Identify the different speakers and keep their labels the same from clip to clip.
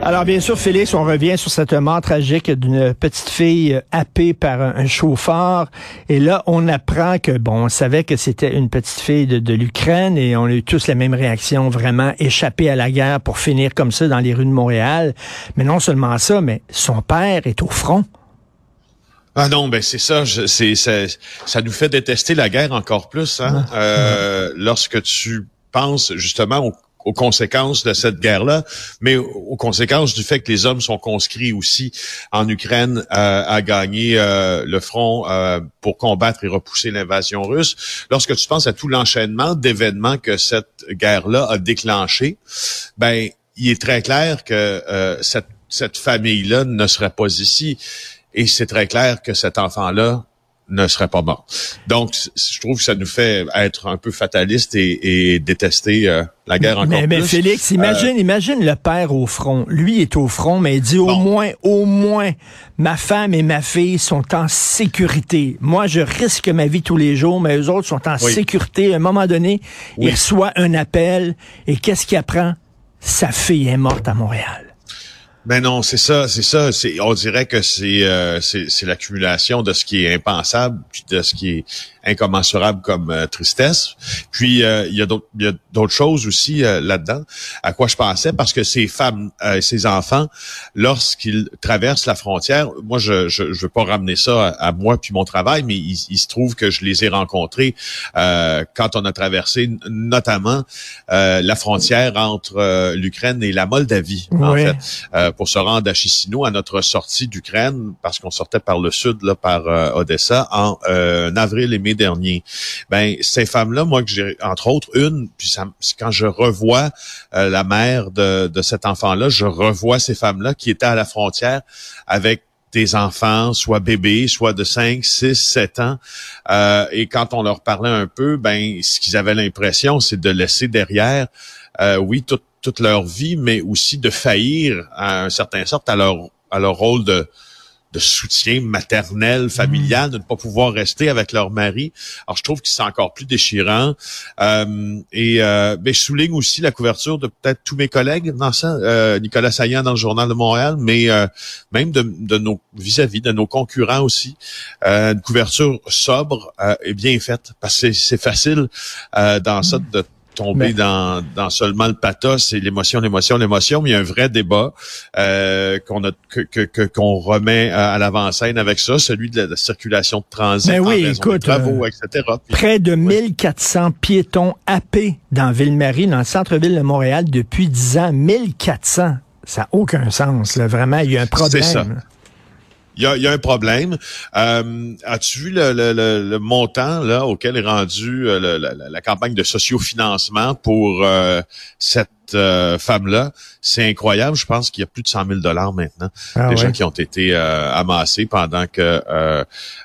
Speaker 1: Alors, bien sûr, Félix, on revient sur cette mort tragique d'une petite fille happée par un, chauffeur. Et là, on apprend que, bon, on savait que c'était une petite fille de, de l'Ukraine et on a eu tous la même réaction, vraiment échapper à la guerre pour finir comme ça dans les rues de Montréal. Mais non seulement ça, mais son père est au front.
Speaker 2: Ah non, ben c'est ça, c'est ça, ça nous fait détester la guerre encore plus. Hein? Euh, lorsque tu penses justement au aux conséquences de cette guerre-là, mais aux conséquences du fait que les hommes sont conscrits aussi en Ukraine euh, à gagner euh, le front euh, pour combattre et repousser l'invasion russe. Lorsque tu penses à tout l'enchaînement d'événements que cette guerre-là a déclenché, ben il est très clair que cette, cette famille-là ne serait pas ici. Et c'est très clair que cet enfant-là ne serait pas mort. Donc, je trouve que ça nous fait être un peu fataliste et, détester euh, la guerre encore
Speaker 1: mais,
Speaker 2: plus.
Speaker 1: Mais Félix, imagine, euh, imagine le père au front. Lui est au front, mais il dit au moins, au moins, ma femme et ma fille sont en sécurité. Moi, je risque ma vie tous les jours, mais eux autres sont en sécurité. À un moment donné, il reçoit un appel et qu'est-ce qu'il apprend? Sa fille est morte à Montréal.
Speaker 2: Ben non, c'est ça, c'est ça. On dirait que c'est, euh, c'est l'accumulation de ce qui est impensable, puis de ce qui est incommensurable comme euh, tristesse. Puis euh, il y a d'autres, choses aussi là-dedans. À quoi je pensais? Parce que ces femmes, ces enfants, lorsqu'ils traversent la frontière, moi je, je, je veux pas ramener ça à, moi puis mon travail, mais il, il, se trouve que je les ai rencontrés quand on a traversé notamment la frontière entre l'Ukraine et la Moldavie, en fait pour se rendre à Chisinau à notre sortie d'Ukraine, parce qu'on sortait par le sud, là, par euh, Odessa, en euh, avril et mai dernier. Ben ces femmes-là, moi que j'ai entre autres une, puis ça, quand je revois euh, la mère de, de cet enfant-là, je revois ces femmes-là qui étaient à la frontière avec des enfants, soit bébés, soit de 5, 6, 7 ans. Euh, et quand on leur parlait un peu, ben ce qu'ils avaient l'impression, c'est de laisser derrière, euh, oui, tout, toute leur vie, mais aussi de faillir à un certain sorte à leur à leur rôle de de soutien maternel, familial, de ne pas pouvoir rester avec leur mari. Alors, je trouve que c'est encore plus déchirant. Euh, et euh, ben, je souligne aussi la couverture de peut-être tous mes collègues dans ça, euh, Nicolas Saillant dans le Journal de Montréal, mais euh, même de, de nos vis-à-vis, de nos concurrents aussi. Euh, une couverture sobre et bien faite, parce que c'est facile dans ça de tomber dans, dans seulement le pathos et l'émotion, l'émotion, l'émotion, mais il y a un vrai débat euh, qu'on a que, qu'on remet à, l'avant-scène avec ça, celui de la, circulation de transit,
Speaker 1: mais ben oui, écoute,
Speaker 2: travaux, euh, etc.
Speaker 1: près de 1400 piétons happés dans Ville-Marie, dans le centre-ville de Montréal depuis 10 ans. 1400, ça n'a aucun sens. Là. Vraiment, il y a un problème. C'est ça
Speaker 2: il y a, y a, un problème. Euh, As-tu vu le, le, le, montant là auquel est rendu euh, la, la, campagne de sociofinancement pour euh, cette euh, femme-là? C'est incroyable. Je pense qu'il y a plus de 100 000 dollars maintenant. Ah, des gens qui ont été amassés pendant que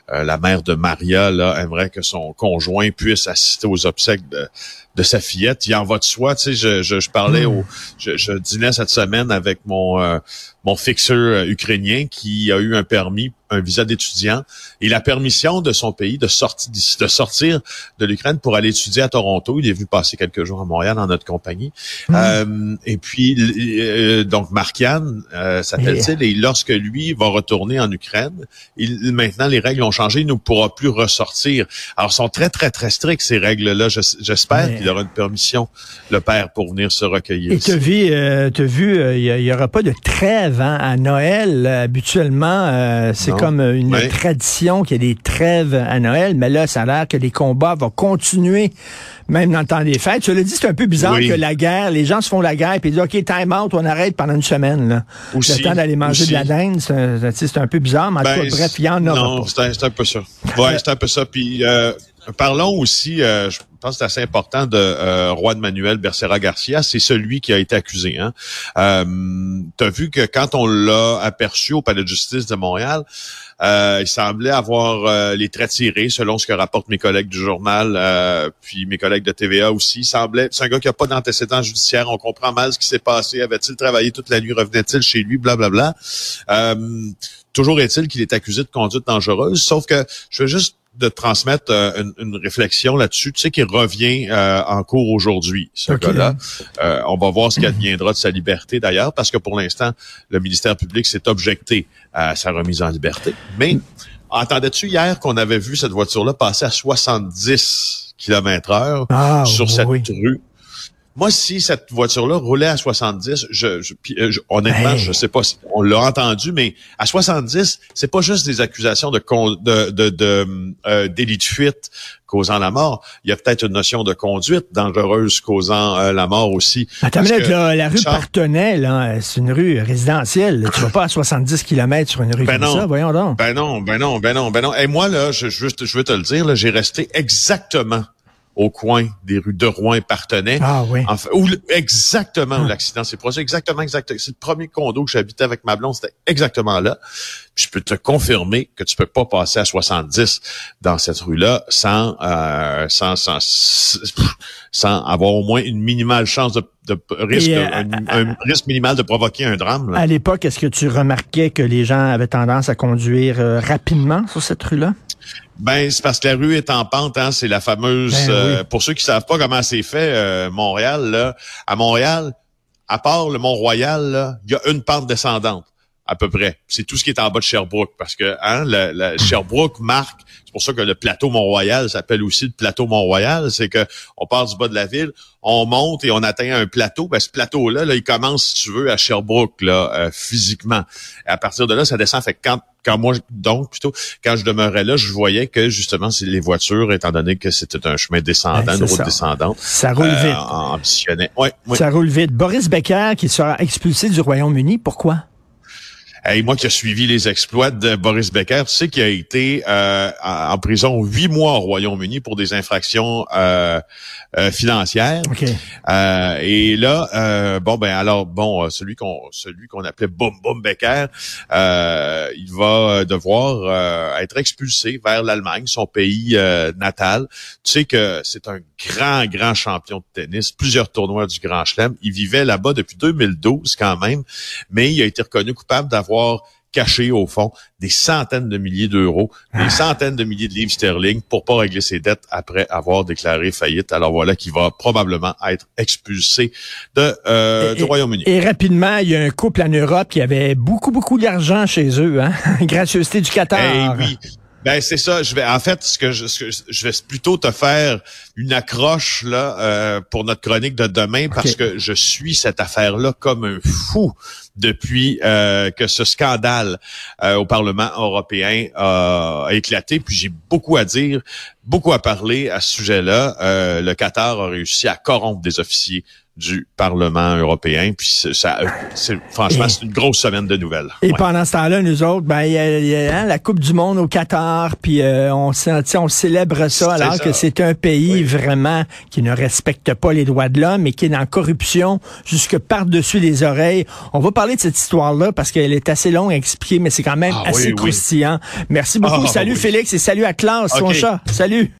Speaker 2: la mère de Maria là aimerait que son conjoint puisse assister aux obsèques de de sa fillette. Il en va de soi. Tu sais, je, je, je parlais hmm. au, je, je, dînais cette semaine avec mon euh, mon fixeur euh, ukrainien qui a eu un permis, un visa d'étudiant et la permission de son pays de sortir de sortir de l'Ukraine pour aller étudier à Toronto. Il est venu passer quelques jours à Montréal dans notre compagnie. Euh, et puis donc Markian s'appelle-t-il et lorsque lui va retourner en Ukraine, il, maintenant les règles ont changé, il ne pourra plus ressortir. Alors sont très très très strictes ces règles là. J'espère il aura une permission, le père, pour venir se recueillir.
Speaker 1: Et tu as vu, euh, euh, il n'y aura pas de trêve hein, à Noël. Habituellement, euh, c'est comme une tradition qu'il y ait des trêves à Noël, mais là, ça a l'air que les combats vont continuer même dans le temps des fêtes. Je le dis, c'est un peu bizarre que la guerre, les gens se font la guerre et disent, OK, time out, on arrête pendant une semaine. Là. le temps d'aller manger de la dinde, c'est un, peu bizarre, mais en tout cas, ben, bref, il y en a.
Speaker 2: Non, c'est un, peu ça. Ouais, c'est un peu ça. Puis parlons aussi, euh, je pense que c'est assez important, de euh, Juan Manuel Becerra Garcia. C'est celui qui a été accusé. Hein. Euh, tu vu que quand on l'a aperçu au Palais de justice de Montréal, euh, il semblait avoir euh, les traits tirés, selon ce que rapportent mes collègues du journal, euh, puis mes collègues de TVA aussi. Semblait, c'est un gars qui n'a pas d'antécédents judiciaires. On comprend mal ce qui s'est passé. Avait-il travaillé toute la nuit? Revenait-il chez lui? Blablabla. Bla, bla. toujours est-il qu'il est accusé de conduite dangereuse. Sauf que je veux juste de transmettre euh, une, réflexion là-dessus, tu sais, qui revient euh, en cours aujourd'hui, ce gars-là. Euh, on va voir ce qui adviendra de sa liberté d'ailleurs, parce que pour l'instant, le ministère public s'est objecté à sa remise en liberté. Mais entendais-tu hier qu'on avait vu cette voiture-là passer à 70 km heure ah, sur cette rue? Moi, si cette voiture-là roulait à 70, je, je, euh, je honnêtement, je sais pas si on l'a entendu, mais à 70, c'est pas juste des accusations de de, de, de euh, délit de fuite causant la mort. Il y a peut-être une notion de conduite dangereuse causant euh, la mort aussi.
Speaker 1: Attends, la rue Partenay, là, c'est une rue résidentielle. Tu vas pas à 70 km sur une rue ben comme non, ça, voyons donc.
Speaker 2: Ben non, ben non, ben non, ben non. Et moi, là, je, je, je veux te le dire, j'ai resté exactement au coin des rues de Rouen et Partenay.
Speaker 1: Ah oui.
Speaker 2: Enfin, où exactement où ah. l'accident s'est produit. Exactement, exactement. C'est le premier condo que j'habitais avec ma blonde, c'était exactement là. Je peux te confirmer que tu peux pas passer à 70 dans cette rue-là sans, euh, sans, sans, sans avoir au moins une minimale chance de, de risque, euh, un, risque minimal de provoquer un drame.
Speaker 1: À l'époque, est-ce que tu remarquais que les gens avaient tendance à conduire euh, rapidement sur cette rue-là?
Speaker 2: Ben, c'est parce que la rue est en pente, hein, c'est la fameuse. Ben euh, pour ceux qui savent pas comment c'est fait, Montréal, là, à Montréal, à part le Mont-Royal, il y a une pente descendante à peu près. C'est tout ce qui est en bas de Sherbrooke, parce que hein, le, Sherbrooke marque. C'est pour ça que le plateau Mont-Royal s'appelle aussi le plateau Mont-Royal. C'est que on part du bas de la ville, on monte et on atteint un plateau. Ben, ce plateau-là, là, il commence, si tu veux, à Sherbrooke, là, euh, physiquement. Et à partir de là, ça descend. Fait que quand quand moi, donc plutôt, quand je demeurais là, je voyais que justement, c'est les voitures, étant donné que c'était un chemin descendant, une route descendante.
Speaker 1: Ça roule vite.
Speaker 2: ambitionnait. Ouais,
Speaker 1: Ça roule vite. Boris Becker, qui sera expulsé du Royaume-Uni, pourquoi?
Speaker 2: Hey, moi qui ai suivi les exploits de Boris Becker, tu sais qu'il a été euh, en prison huit mois au Royaume-Uni pour des infractions euh, euh, financières. Euh, et là, euh, bon ben alors bon, celui qu'on celui qu'on appelait Boom Boom Becker, il va devoir être expulsé vers l'Allemagne, son pays natal. Tu sais que c'est un grand grand champion de tennis, plusieurs tournois du Grand Chelem. Il vivait là-bas depuis 2012 quand même, mais il a été reconnu coupable d'avoir caché au fond des centaines de milliers d'euros, des ah. centaines de milliers de livres sterling pour pas régler ses dettes après avoir déclaré faillite. Alors voilà qu'il va probablement être expulsé de euh, du Royaume-Uni.
Speaker 1: Et rapidement, il y a un couple en Europe qui avait beaucoup beaucoup d'argent chez eux, hein, gracieuseté du Qatar.
Speaker 2: Eh oui. Ben c'est ça. Je vais en fait ce que je, je vais plutôt te faire une accroche là euh, pour notre chronique de demain parce que je suis cette affaire là comme un fou depuis euh, que ce scandale euh, au Parlement européen a éclaté. Puis j'ai beaucoup à dire, beaucoup à parler à ce sujet-là. le Qatar a réussi à corrompre des officiers du Parlement européen. Puis ça, c'est, franchement, c'est une grosse semaine de nouvelles.
Speaker 1: Et pendant ce temps-là, nous autres, ben il y a, hein, la Coupe du Monde au Qatar, puis euh, on, on célèbre ça alors que c'est un pays vraiment qui ne respecte pas les droits de l'homme et qui est dans corruption jusque par-dessus les oreilles. On va parler de cette histoire-là parce qu'elle est assez longue à expliquer, mais c'est quand même ah assez croustillant. Merci beaucoup. Ah, salut Félix et salut à Classe, son chat. Salut.